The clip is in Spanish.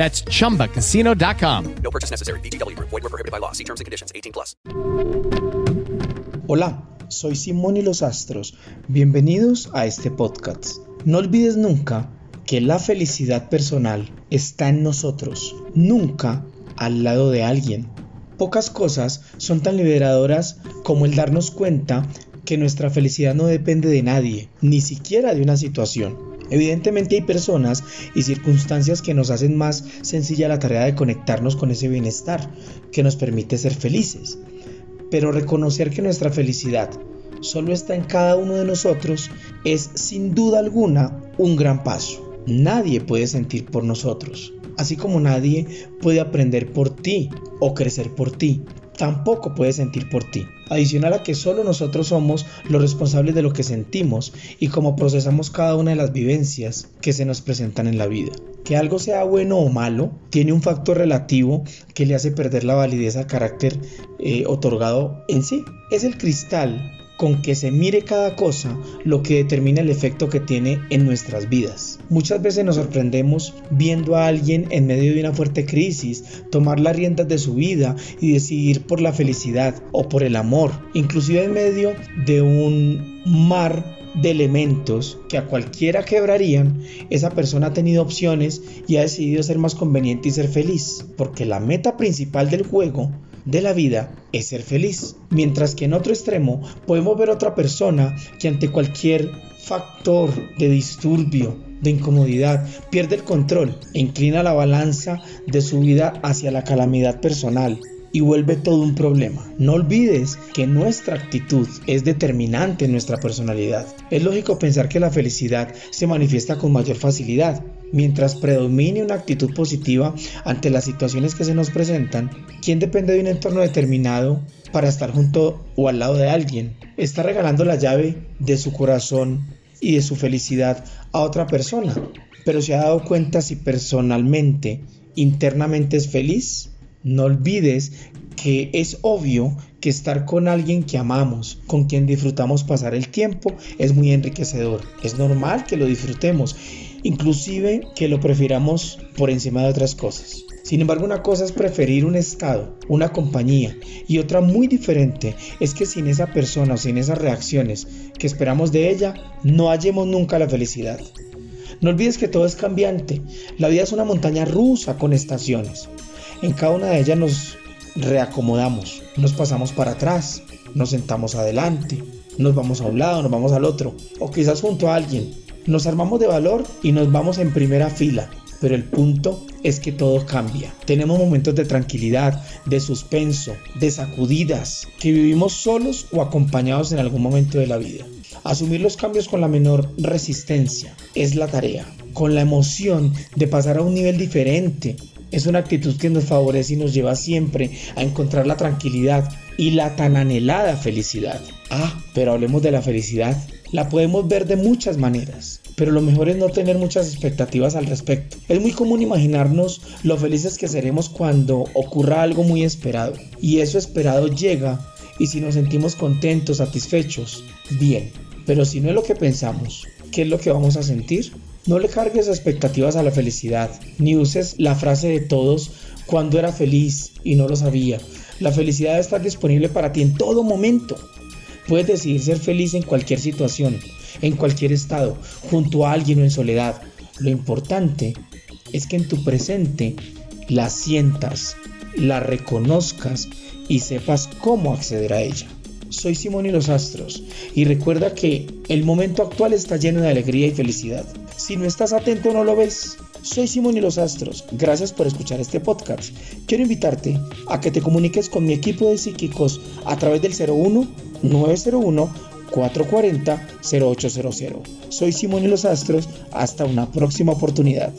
That's chumbacasino.com. No purchase necessary. VGW Group. Void were prohibited by law. See terms and conditions. 18 plus. Hola, soy Simón y los Astros. Bienvenidos a este podcast. No olvides nunca que la felicidad personal está en nosotros, nunca al lado de alguien. Pocas cosas son tan liberadoras como el darnos cuenta que nuestra felicidad no depende de nadie, ni siquiera de una situación. Evidentemente hay personas y circunstancias que nos hacen más sencilla la tarea de conectarnos con ese bienestar que nos permite ser felices. Pero reconocer que nuestra felicidad solo está en cada uno de nosotros es sin duda alguna un gran paso. Nadie puede sentir por nosotros, así como nadie puede aprender por ti o crecer por ti tampoco puede sentir por ti. Adicional a que solo nosotros somos los responsables de lo que sentimos y cómo procesamos cada una de las vivencias que se nos presentan en la vida. Que algo sea bueno o malo tiene un factor relativo que le hace perder la validez al carácter eh, otorgado en sí. Es el cristal con que se mire cada cosa lo que determina el efecto que tiene en nuestras vidas. Muchas veces nos sorprendemos viendo a alguien en medio de una fuerte crisis tomar las riendas de su vida y decidir por la felicidad o por el amor, inclusive en medio de un mar de elementos que a cualquiera quebrarían, esa persona ha tenido opciones y ha decidido ser más conveniente y ser feliz, porque la meta principal del juego de la vida es ser feliz. Mientras que en otro extremo podemos ver otra persona que ante cualquier factor de disturbio, de incomodidad, pierde el control e inclina la balanza de su vida hacia la calamidad personal y vuelve todo un problema. No olvides que nuestra actitud es determinante en nuestra personalidad. Es lógico pensar que la felicidad se manifiesta con mayor facilidad. Mientras predomine una actitud positiva ante las situaciones que se nos presentan, ¿quién depende de un entorno determinado para estar junto o al lado de alguien? Está regalando la llave de su corazón y de su felicidad a otra persona, pero se ha dado cuenta si personalmente, internamente es feliz no olvides que es obvio que estar con alguien que amamos, con quien disfrutamos pasar el tiempo, es muy enriquecedor. Es normal que lo disfrutemos, inclusive que lo prefiramos por encima de otras cosas. Sin embargo, una cosa es preferir un estado, una compañía, y otra muy diferente es que sin esa persona o sin esas reacciones que esperamos de ella, no hallemos nunca la felicidad. No olvides que todo es cambiante. La vida es una montaña rusa con estaciones. En cada una de ellas nos reacomodamos, nos pasamos para atrás, nos sentamos adelante, nos vamos a un lado, nos vamos al otro, o quizás junto a alguien. Nos armamos de valor y nos vamos en primera fila, pero el punto es que todo cambia. Tenemos momentos de tranquilidad, de suspenso, de sacudidas, que vivimos solos o acompañados en algún momento de la vida. Asumir los cambios con la menor resistencia es la tarea, con la emoción de pasar a un nivel diferente, es una actitud que nos favorece y nos lleva siempre a encontrar la tranquilidad y la tan anhelada felicidad. Ah, pero hablemos de la felicidad. La podemos ver de muchas maneras, pero lo mejor es no tener muchas expectativas al respecto. Es muy común imaginarnos lo felices que seremos cuando ocurra algo muy esperado. Y eso esperado llega y si nos sentimos contentos, satisfechos, bien. Pero si no es lo que pensamos, ¿qué es lo que vamos a sentir? No le cargues expectativas a la felicidad, ni uses la frase de todos cuando era feliz y no lo sabía. La felicidad está disponible para ti en todo momento. Puedes decidir ser feliz en cualquier situación, en cualquier estado, junto a alguien o en soledad. Lo importante es que en tu presente la sientas, la reconozcas y sepas cómo acceder a ella. Soy Simón y los Astros y recuerda que el momento actual está lleno de alegría y felicidad. Si no estás atento no lo ves. Soy Simón y los Astros. Gracias por escuchar este podcast. Quiero invitarte a que te comuniques con mi equipo de psíquicos a través del 01 901 440 0800. Soy Simón y los Astros. Hasta una próxima oportunidad.